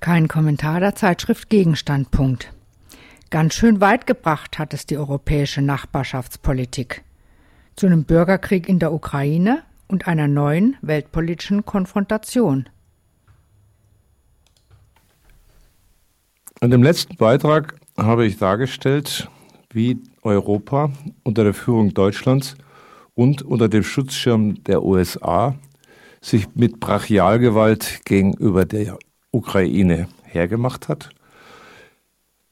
Kein Kommentar der Zeitschrift Gegenstandpunkt. Ganz schön weit gebracht hat es die europäische Nachbarschaftspolitik. Zu einem Bürgerkrieg in der Ukraine und einer neuen weltpolitischen Konfrontation. In dem letzten Beitrag habe ich dargestellt, wie Europa unter der Führung Deutschlands und unter dem Schutzschirm der USA sich mit Brachialgewalt gegenüber der Ukraine hergemacht hat,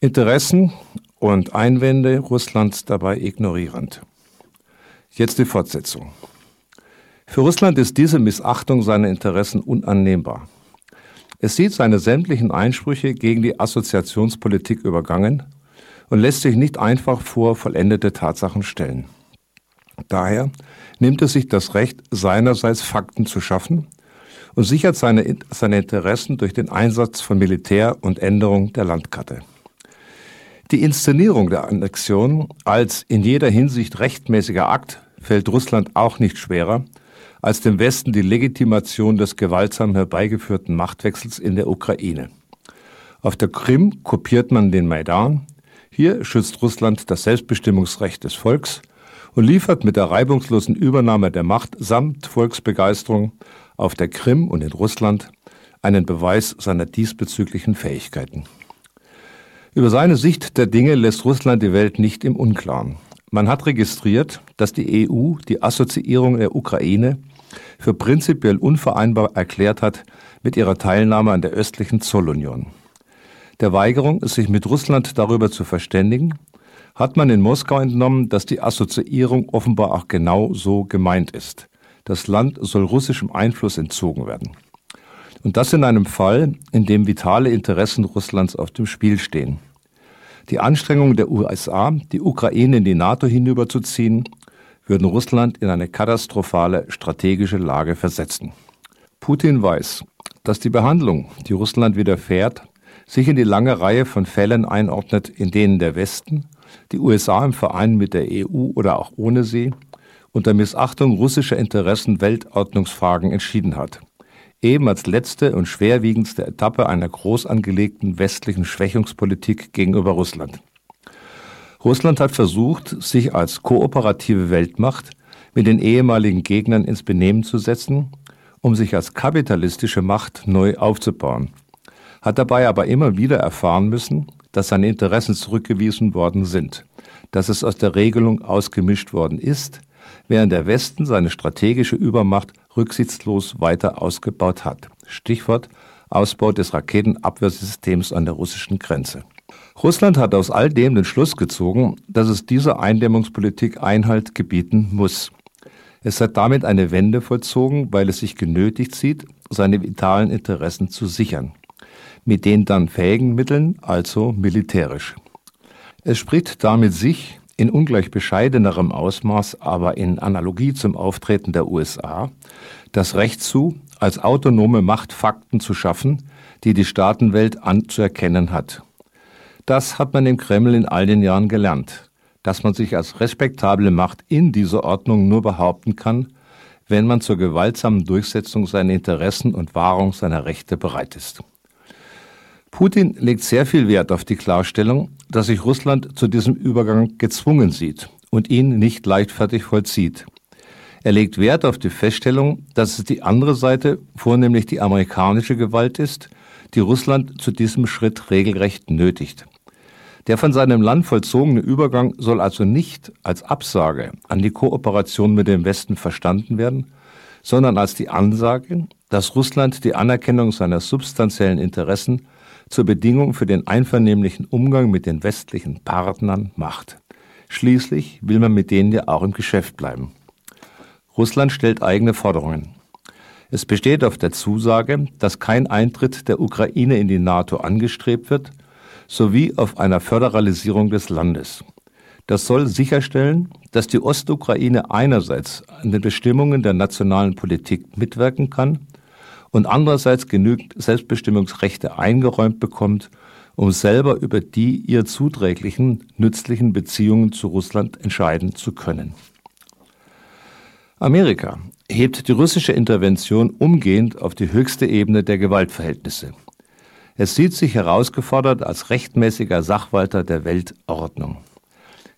Interessen und Einwände Russlands dabei ignorierend. Jetzt die Fortsetzung. Für Russland ist diese Missachtung seiner Interessen unannehmbar. Es sieht seine sämtlichen Einsprüche gegen die Assoziationspolitik übergangen und lässt sich nicht einfach vor vollendete Tatsachen stellen. Daher nimmt es sich das Recht, seinerseits Fakten zu schaffen und sichert seine, seine Interessen durch den Einsatz von Militär und Änderung der Landkarte. Die Inszenierung der Annexion als in jeder Hinsicht rechtmäßiger Akt fällt Russland auch nicht schwerer, als dem Westen die Legitimation des gewaltsam herbeigeführten Machtwechsels in der Ukraine. Auf der Krim kopiert man den Maidan, hier schützt Russland das Selbstbestimmungsrecht des Volks und liefert mit der reibungslosen Übernahme der Macht samt Volksbegeisterung auf der Krim und in Russland einen Beweis seiner diesbezüglichen Fähigkeiten. Über seine Sicht der Dinge lässt Russland die Welt nicht im Unklaren. Man hat registriert, dass die EU die Assoziierung der Ukraine für prinzipiell unvereinbar erklärt hat mit ihrer Teilnahme an der östlichen Zollunion. Der Weigerung, sich mit Russland darüber zu verständigen, hat man in Moskau entnommen, dass die Assoziierung offenbar auch genau so gemeint ist. Das Land soll russischem Einfluss entzogen werden. Und das in einem Fall, in dem vitale Interessen Russlands auf dem Spiel stehen. Die Anstrengungen der USA, die Ukraine in die NATO hinüberzuziehen, würden Russland in eine katastrophale strategische Lage versetzen. Putin weiß, dass die Behandlung, die Russland widerfährt, sich in die lange Reihe von Fällen einordnet, in denen der Westen, die USA im Verein mit der EU oder auch ohne sie, unter Missachtung russischer Interessen Weltordnungsfragen entschieden hat. Eben als letzte und schwerwiegendste Etappe einer groß angelegten westlichen Schwächungspolitik gegenüber Russland. Russland hat versucht, sich als kooperative Weltmacht mit den ehemaligen Gegnern ins Benehmen zu setzen, um sich als kapitalistische Macht neu aufzubauen, hat dabei aber immer wieder erfahren müssen, dass seine Interessen zurückgewiesen worden sind, dass es aus der Regelung ausgemischt worden ist, während der Westen seine strategische Übermacht rücksichtslos weiter ausgebaut hat. Stichwort Ausbau des Raketenabwehrsystems an der russischen Grenze. Russland hat aus all dem den Schluss gezogen, dass es dieser Eindämmungspolitik Einhalt gebieten muss. Es hat damit eine Wende vollzogen, weil es sich genötigt sieht, seine vitalen Interessen zu sichern. Mit den dann fähigen Mitteln, also militärisch. Es spricht damit sich, in ungleich bescheidenerem Ausmaß, aber in Analogie zum Auftreten der USA, das Recht zu, als autonome Macht Fakten zu schaffen, die die Staatenwelt anzuerkennen hat. Das hat man im Kreml in all den Jahren gelernt, dass man sich als respektable Macht in dieser Ordnung nur behaupten kann, wenn man zur gewaltsamen Durchsetzung seiner Interessen und Wahrung seiner Rechte bereit ist. Putin legt sehr viel Wert auf die Klarstellung, dass sich Russland zu diesem Übergang gezwungen sieht und ihn nicht leichtfertig vollzieht. Er legt Wert auf die Feststellung, dass es die andere Seite, vornehmlich die amerikanische Gewalt ist, die Russland zu diesem Schritt regelrecht nötigt. Der von seinem Land vollzogene Übergang soll also nicht als Absage an die Kooperation mit dem Westen verstanden werden, sondern als die Ansage, dass Russland die Anerkennung seiner substanziellen Interessen zur Bedingung für den einvernehmlichen Umgang mit den westlichen Partnern macht. Schließlich will man mit denen ja auch im Geschäft bleiben. Russland stellt eigene Forderungen. Es besteht auf der Zusage, dass kein Eintritt der Ukraine in die NATO angestrebt wird, sowie auf einer Föderalisierung des Landes. Das soll sicherstellen, dass die Ostukraine einerseits an den Bestimmungen der nationalen Politik mitwirken kann und andererseits genügend Selbstbestimmungsrechte eingeräumt bekommt, um selber über die ihr zuträglichen, nützlichen Beziehungen zu Russland entscheiden zu können. Amerika hebt die russische Intervention umgehend auf die höchste Ebene der Gewaltverhältnisse. Es sieht sich herausgefordert als rechtmäßiger Sachwalter der Weltordnung.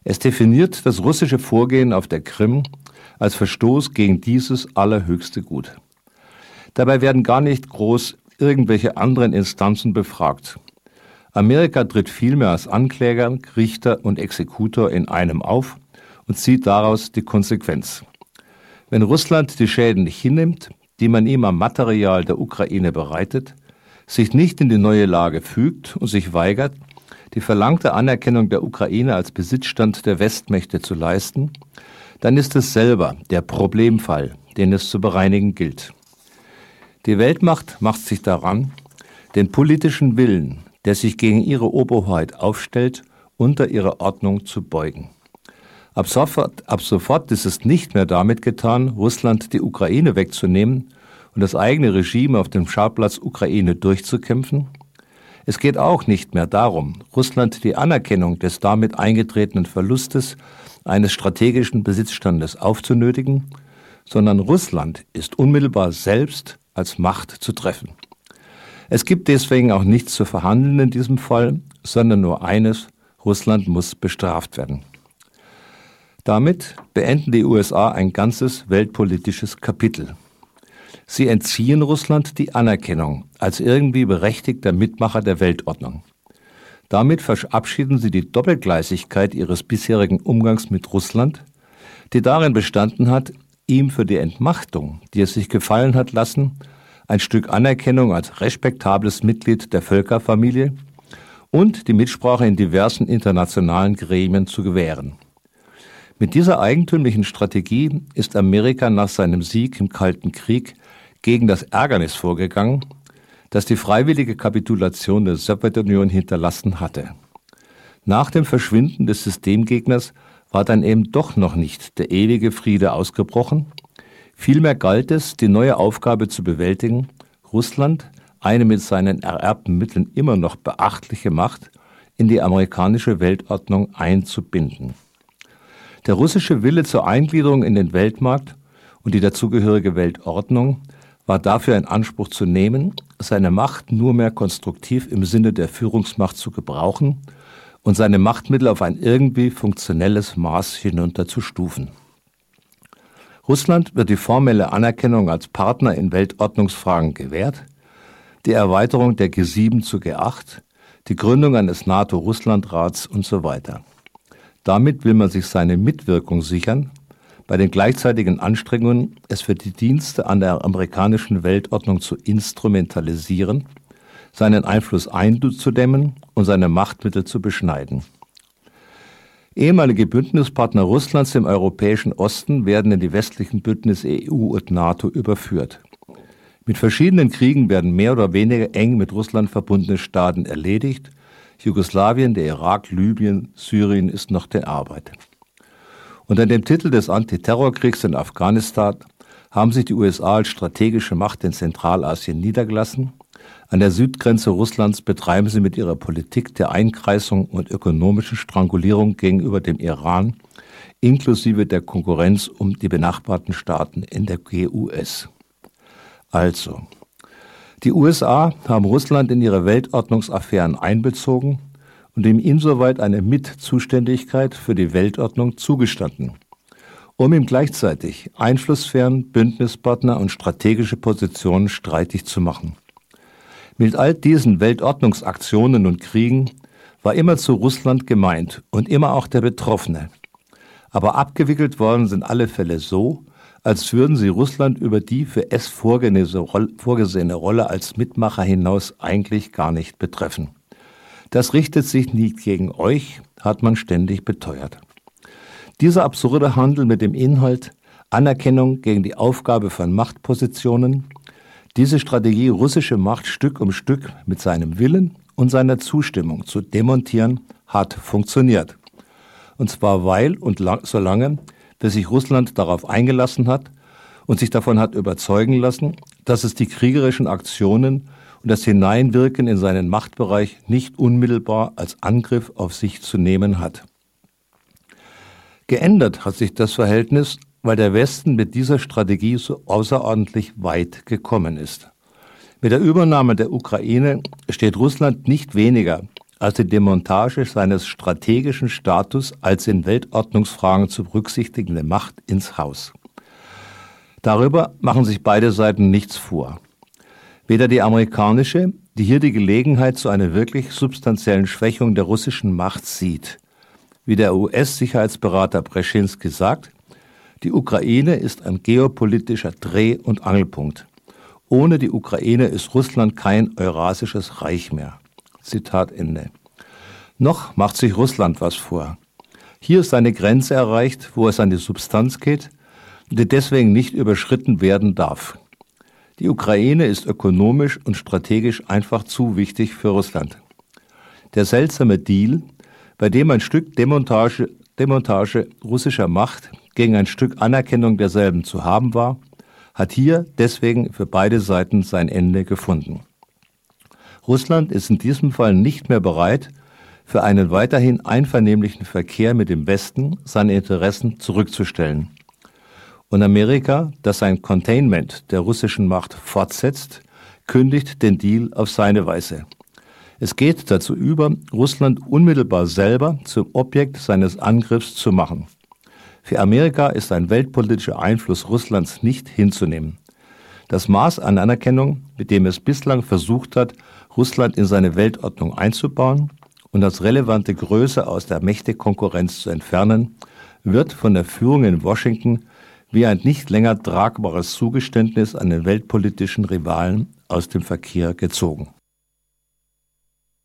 Es definiert das russische Vorgehen auf der Krim als Verstoß gegen dieses allerhöchste Gut. Dabei werden gar nicht groß irgendwelche anderen Instanzen befragt. Amerika tritt vielmehr als Ankläger, Richter und Exekutor in einem auf und zieht daraus die Konsequenz. Wenn Russland die Schäden nicht hinnimmt, die man ihm am Material der Ukraine bereitet, sich nicht in die neue Lage fügt und sich weigert, die verlangte Anerkennung der Ukraine als Besitzstand der Westmächte zu leisten, dann ist es selber der Problemfall, den es zu bereinigen gilt. Die Weltmacht macht sich daran, den politischen Willen, der sich gegen ihre Oberhoheit aufstellt, unter ihre Ordnung zu beugen. Ab sofort, ab sofort ist es nicht mehr damit getan, Russland die Ukraine wegzunehmen und das eigene Regime auf dem Schauplatz Ukraine durchzukämpfen. Es geht auch nicht mehr darum, Russland die Anerkennung des damit eingetretenen Verlustes eines strategischen Besitzstandes aufzunötigen, sondern Russland ist unmittelbar selbst als Macht zu treffen. Es gibt deswegen auch nichts zu verhandeln in diesem Fall, sondern nur eines, Russland muss bestraft werden. Damit beenden die USA ein ganzes weltpolitisches Kapitel. Sie entziehen Russland die Anerkennung als irgendwie berechtigter Mitmacher der Weltordnung. Damit verabschieden sie die Doppelgleisigkeit ihres bisherigen Umgangs mit Russland, die darin bestanden hat, ihm für die Entmachtung, die es sich gefallen hat lassen, ein Stück Anerkennung als respektables Mitglied der Völkerfamilie und die Mitsprache in diversen internationalen Gremien zu gewähren. Mit dieser eigentümlichen Strategie ist Amerika nach seinem Sieg im Kalten Krieg gegen das Ärgernis vorgegangen, das die freiwillige Kapitulation der Sowjetunion hinterlassen hatte. Nach dem Verschwinden des Systemgegners war dann eben doch noch nicht der ewige Friede ausgebrochen. Vielmehr galt es, die neue Aufgabe zu bewältigen, Russland, eine mit seinen ererbten Mitteln immer noch beachtliche Macht, in die amerikanische Weltordnung einzubinden. Der russische Wille zur Eingliederung in den Weltmarkt und die dazugehörige Weltordnung war dafür in Anspruch zu nehmen, seine Macht nur mehr konstruktiv im Sinne der Führungsmacht zu gebrauchen und seine Machtmittel auf ein irgendwie funktionelles Maß hinunterzustufen. Russland wird die formelle Anerkennung als Partner in Weltordnungsfragen gewährt, die Erweiterung der G7 zu G8, die Gründung eines NATO-Russland-Rats und so weiter. Damit will man sich seine Mitwirkung sichern bei den gleichzeitigen Anstrengungen, es für die Dienste an der amerikanischen Weltordnung zu instrumentalisieren, seinen Einfluss einzudämmen und seine Machtmittel zu beschneiden. Ehemalige Bündnispartner Russlands im europäischen Osten werden in die westlichen Bündnisse EU und NATO überführt. Mit verschiedenen Kriegen werden mehr oder weniger eng mit Russland verbundene Staaten erledigt. Jugoslawien, der Irak, Libyen, Syrien ist noch der Arbeit. Unter dem Titel des Antiterrorkriegs in Afghanistan haben sich die USA als strategische Macht in Zentralasien niedergelassen. An der Südgrenze Russlands betreiben sie mit ihrer Politik der Einkreisung und ökonomischen Strangulierung gegenüber dem Iran, inklusive der Konkurrenz um die benachbarten Staaten in der GUS. Also, die USA haben Russland in ihre Weltordnungsaffären einbezogen und ihm insoweit eine Mitzuständigkeit für die Weltordnung zugestanden, um ihm gleichzeitig Einflusssphären, Bündnispartner und strategische Positionen streitig zu machen. Mit all diesen Weltordnungsaktionen und Kriegen war immer zu Russland gemeint und immer auch der Betroffene. Aber abgewickelt worden sind alle Fälle so, als würden sie Russland über die für es vorgesehene Rolle als Mitmacher hinaus eigentlich gar nicht betreffen. Das richtet sich nicht gegen euch, hat man ständig beteuert. Dieser absurde Handel mit dem Inhalt Anerkennung gegen die Aufgabe von Machtpositionen, diese Strategie, russische Macht Stück um Stück mit seinem Willen und seiner Zustimmung zu demontieren, hat funktioniert. Und zwar weil und lang, solange, bis sich Russland darauf eingelassen hat und sich davon hat überzeugen lassen, dass es die kriegerischen Aktionen und das Hineinwirken in seinen Machtbereich nicht unmittelbar als Angriff auf sich zu nehmen hat. Geändert hat sich das Verhältnis, weil der Westen mit dieser Strategie so außerordentlich weit gekommen ist. Mit der Übernahme der Ukraine steht Russland nicht weniger als die Demontage seines strategischen Status als in Weltordnungsfragen zu berücksichtigende Macht ins Haus. Darüber machen sich beide Seiten nichts vor. Weder die amerikanische, die hier die Gelegenheit zu einer wirklich substanziellen Schwächung der russischen Macht sieht, wie der US-Sicherheitsberater Breschinski sagt, die Ukraine ist ein geopolitischer Dreh- und Angelpunkt. Ohne die Ukraine ist Russland kein eurasisches Reich mehr. Zitat Ende. Noch macht sich Russland was vor. Hier ist eine Grenze erreicht, wo es an die Substanz geht, die deswegen nicht überschritten werden darf. Die Ukraine ist ökonomisch und strategisch einfach zu wichtig für Russland. Der seltsame Deal, bei dem ein Stück Demontage, Demontage russischer Macht gegen ein Stück Anerkennung derselben zu haben war, hat hier deswegen für beide Seiten sein Ende gefunden. Russland ist in diesem Fall nicht mehr bereit, für einen weiterhin einvernehmlichen Verkehr mit dem Westen seine Interessen zurückzustellen. Und Amerika, das sein Containment der russischen Macht fortsetzt, kündigt den Deal auf seine Weise. Es geht dazu über, Russland unmittelbar selber zum Objekt seines Angriffs zu machen. Für Amerika ist ein weltpolitischer Einfluss Russlands nicht hinzunehmen. Das Maß an Anerkennung, mit dem es bislang versucht hat, Russland in seine Weltordnung einzubauen und als relevante Größe aus der Mächtekonkurrenz zu entfernen, wird von der Führung in Washington wie ein nicht länger tragbares Zugeständnis an den weltpolitischen Rivalen aus dem Verkehr gezogen.